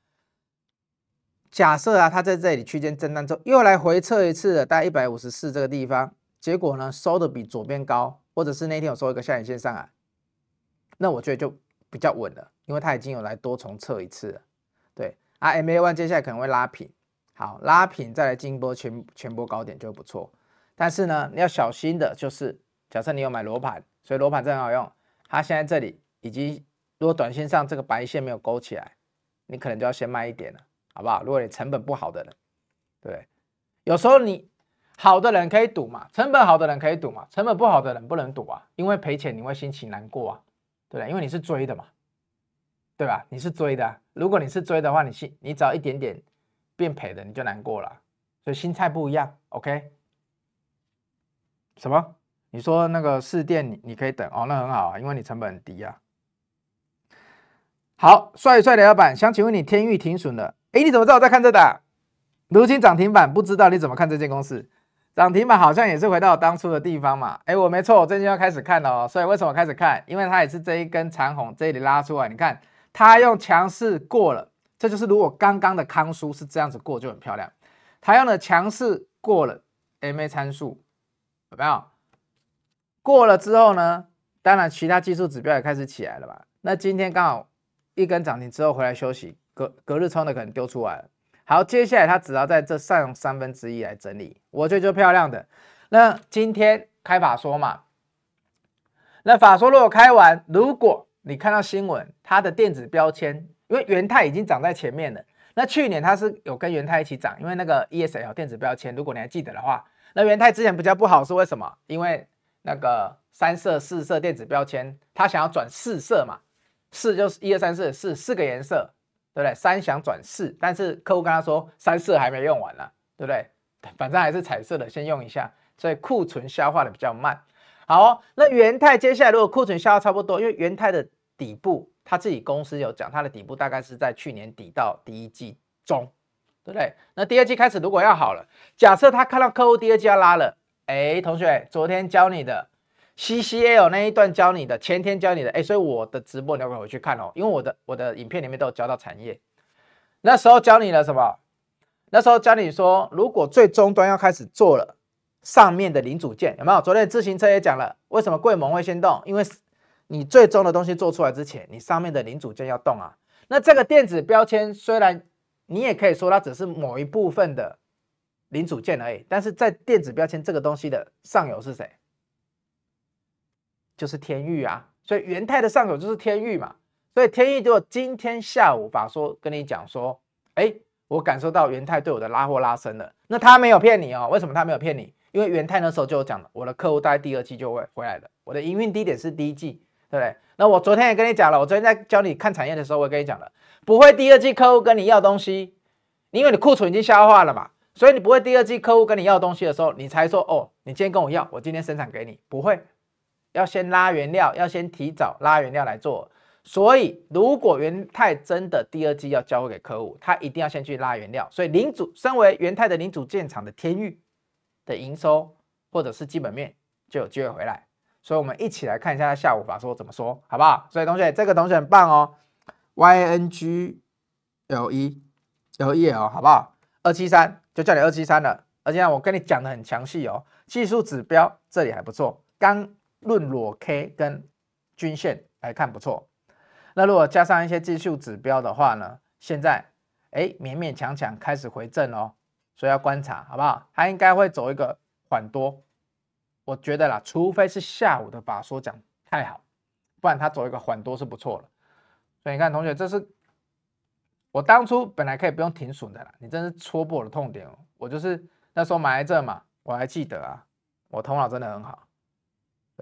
假设啊，它在这里区间震荡之后，又来回测一次，大概一百五十四这个地方，结果呢，收的比左边高。或者是那天有收一个下影线上来，那我觉得就比较稳了，因为它已经有来多重测一次了。对啊，MA one 接下来可能会拉平，好拉平再来进一波前前波高点就不错。但是呢，你要小心的就是，假设你有买罗盘，所以罗盘真好用，它现在这里以及如果短线上这个白线没有勾起来，你可能就要先卖一点了，好不好？如果你成本不好的人，对，有时候你。好的人可以赌嘛，成本好的人可以赌嘛，成本不好的人不能赌啊，因为赔钱你会心情难过啊，对不对？因为你是追的嘛，对吧？你是追的，如果你是追的话，你心你只要一点点变赔的，你就难过了，所以心态不一样，OK？什么？你说那个试电你你可以等哦，那很好啊，因为你成本很低啊。好，帅帅的老板想请问你天钰停损了，哎，你怎么知道我在看这的？如今涨停板，不知道你怎么看这间公司？涨停板好像也是回到当初的地方嘛，哎，我没错，我最近要开始看了哦。所以为什么开始看？因为它也是这一根长红这里拉出来，你看它用强势过了，这就是如果刚刚的康舒是这样子过就很漂亮。它用的强势过了 MA 参数，有没有？过了之后呢，当然其他技术指标也开始起来了吧？那今天刚好一根涨停之后回来休息，隔隔日冲的可能丢出来了。好，接下来它只要在这上三分之一来整理，我觉得就漂亮的。那今天开法说嘛，那法说如果开完，如果你看到新闻，它的电子标签，因为元泰已经涨在前面了。那去年它是有跟元泰一起涨，因为那个 ESL 电子标签，如果你还记得的话，那元泰之前比较不好是为什么？因为那个三色、四色电子标签，它想要转四色嘛，四就是一二三四四四个颜色。对不对？三想转四，但是客户跟他说三色还没用完呢，对不对？反正还是彩色的，先用一下，所以库存消化的比较慢。好，那元泰接下来如果库存消化差不多，因为元泰的底部他自己公司有讲，它的底部大概是在去年底到第一季中，对不对？那第二季开始如果要好了，假设他看到客户第二季要拉了，哎，同学，昨天教你的。CCL 那一段教你的，前天教你的，哎，所以我的直播你要回去看哦，因为我的我的影片里面都有教到产业。那时候教你了什么？那时候教你说，如果最终端要开始做了，上面的零组件有没有？昨天自行车也讲了，为什么柜门会先动？因为你最终的东西做出来之前，你上面的零组件要动啊。那这个电子标签虽然你也可以说它只是某一部分的零组件而已，但是在电子标签这个东西的上游是谁？就是天域啊，所以元泰的上游就是天域嘛，所以天域就今天下午把说跟你讲说，哎，我感受到元泰对我的拉货拉升了，那他没有骗你哦，为什么他没有骗你？因为元泰那时候就有讲了，我的客户大概第二季就会回来的，我的营运低点是第一季，对不对？那我昨天也跟你讲了，我昨天在教你看产业的时候，我也跟你讲了，不会第二季客户跟你要东西，因为你库存已经消化了嘛，所以你不会第二季客户跟你要东西的时候，你才说哦，你今天跟我要，我今天生产给你，不会。要先拉原料，要先提早拉原料来做。所以，如果元泰真的第二季要交给客户，他一定要先去拉原料。所以，零组身为元泰的零组件厂的天钰的营收或者是基本面就有机会回来。所以我们一起来看一下他下午法说怎么说，好不好？所以同学，这个同学很棒哦，Y N G L E L E L，好不好？二七三就叫你二七三了。而且我跟你讲的很详细哦，技术指标这里还不错，刚论裸 K 跟均线来看不错。那如果加上一些技术指标的话呢，现在哎勉勉强强开始回正哦，所以要观察好不好？它应该会走一个缓多，我觉得啦，除非是下午的法说讲太好，不然它走一个缓多是不错的。所以你看，同学，这是我当初本来可以不用停损的啦，你真是戳破我的痛点哦。我就是那时候买来这嘛，我还记得啊，我头脑真的很好，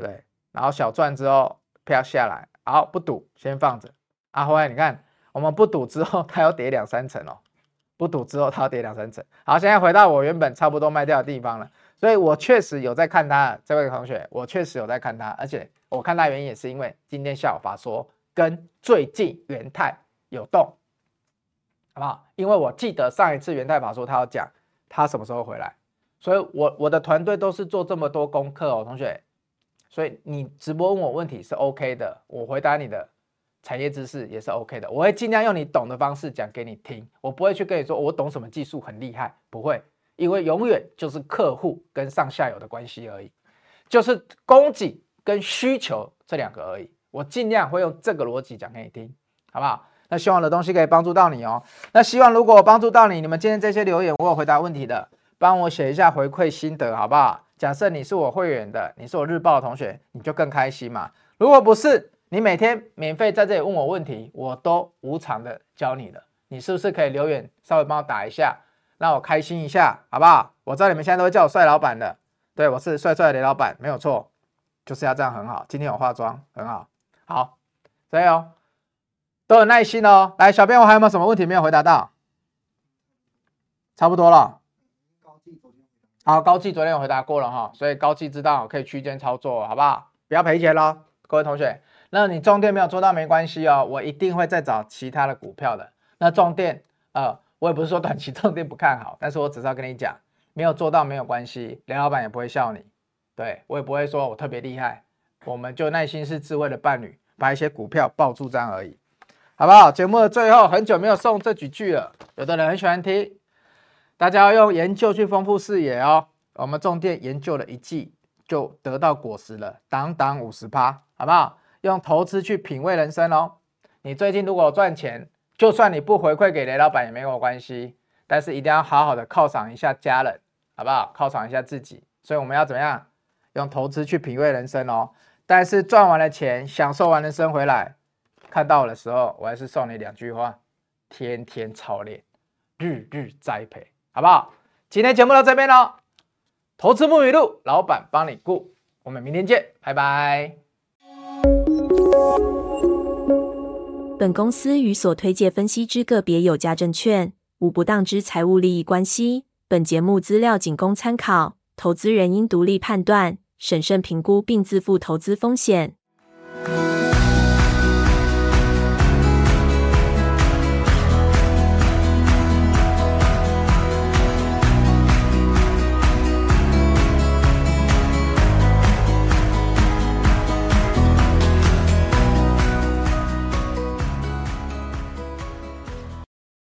对？然后小赚之后飘下来，好不赌，先放着。啊，后来你看，我们不赌之后，它要跌两三层哦，不赌之后它要跌两三层。好，现在回到我原本差不多卖掉的地方了，所以我确实有在看它，这位同学，我确实有在看它，而且我看它原因也是因为今天下午法说。跟最近元泰有动，好不好？因为我记得上一次元泰法说他要讲他什么时候回来，所以我我的团队都是做这么多功课哦，同学，所以你直播问我问题是 OK 的，我回答你的产业知识也是 OK 的，我会尽量用你懂的方式讲给你听，我不会去跟你说我懂什么技术很厉害，不会，因为永远就是客户跟上下游的关系而已，就是供给跟需求这两个而已。我尽量会用这个逻辑讲给你听，好不好？那希望我的东西可以帮助到你哦。那希望如果我帮助到你，你们今天这些留言我有回答问题的，帮我写一下回馈心得，好不好？假设你是我会员的，你是我日报的同学，你就更开心嘛。如果不是，你每天免费在这里问我问题，我都无偿的教你的，你是不是可以留言稍微帮我打一下，让我开心一下，好不好？我知道你们现在都会叫我帅老板的，对，我是帅帅的雷老板，没有错，就是要这样很好。今天有化妆，很好。好，加油，都有耐心哦。来，小编，我还有没有什么问题没有回答到？差不多了。好，高技昨天有回答过了哈，所以高技知道可以区间操作，好不好？不要赔钱喽，各位同学。那你重电没有做到没关系哦，我一定会再找其他的股票的。那重电，呃，我也不是说短期重电不看好，但是我只是要跟你讲，没有做到没有关系，梁老板也不会笑你，对，我也不会说我特别厉害。我们就耐心是智慧的伴侣，把一些股票抱住这样而已，好不好？节目的最后，很久没有送这几句了，有的人很喜欢听。大家要用研究去丰富视野哦。我们重电研究了一季，就得到果实了，档档五十趴，好不好？用投资去品味人生哦。你最近如果赚钱，就算你不回馈给雷老板也没有关系，但是一定要好好的犒赏一下家人，好不好？犒赏一下自己。所以我们要怎么样？用投资去品味人生哦。但是赚完了钱，享受完人生回来，看到我的时候，我还是送你两句话：天天操练，日日栽培，好不好？今天节目到这边喽，投资不迷路，老板帮你顾，我们明天见，拜拜。本公司与所推介分析之个别有价证券无不当之财务利益关系，本节目资料仅供参考，投资人应独立判断。审慎评估并自负投资风险。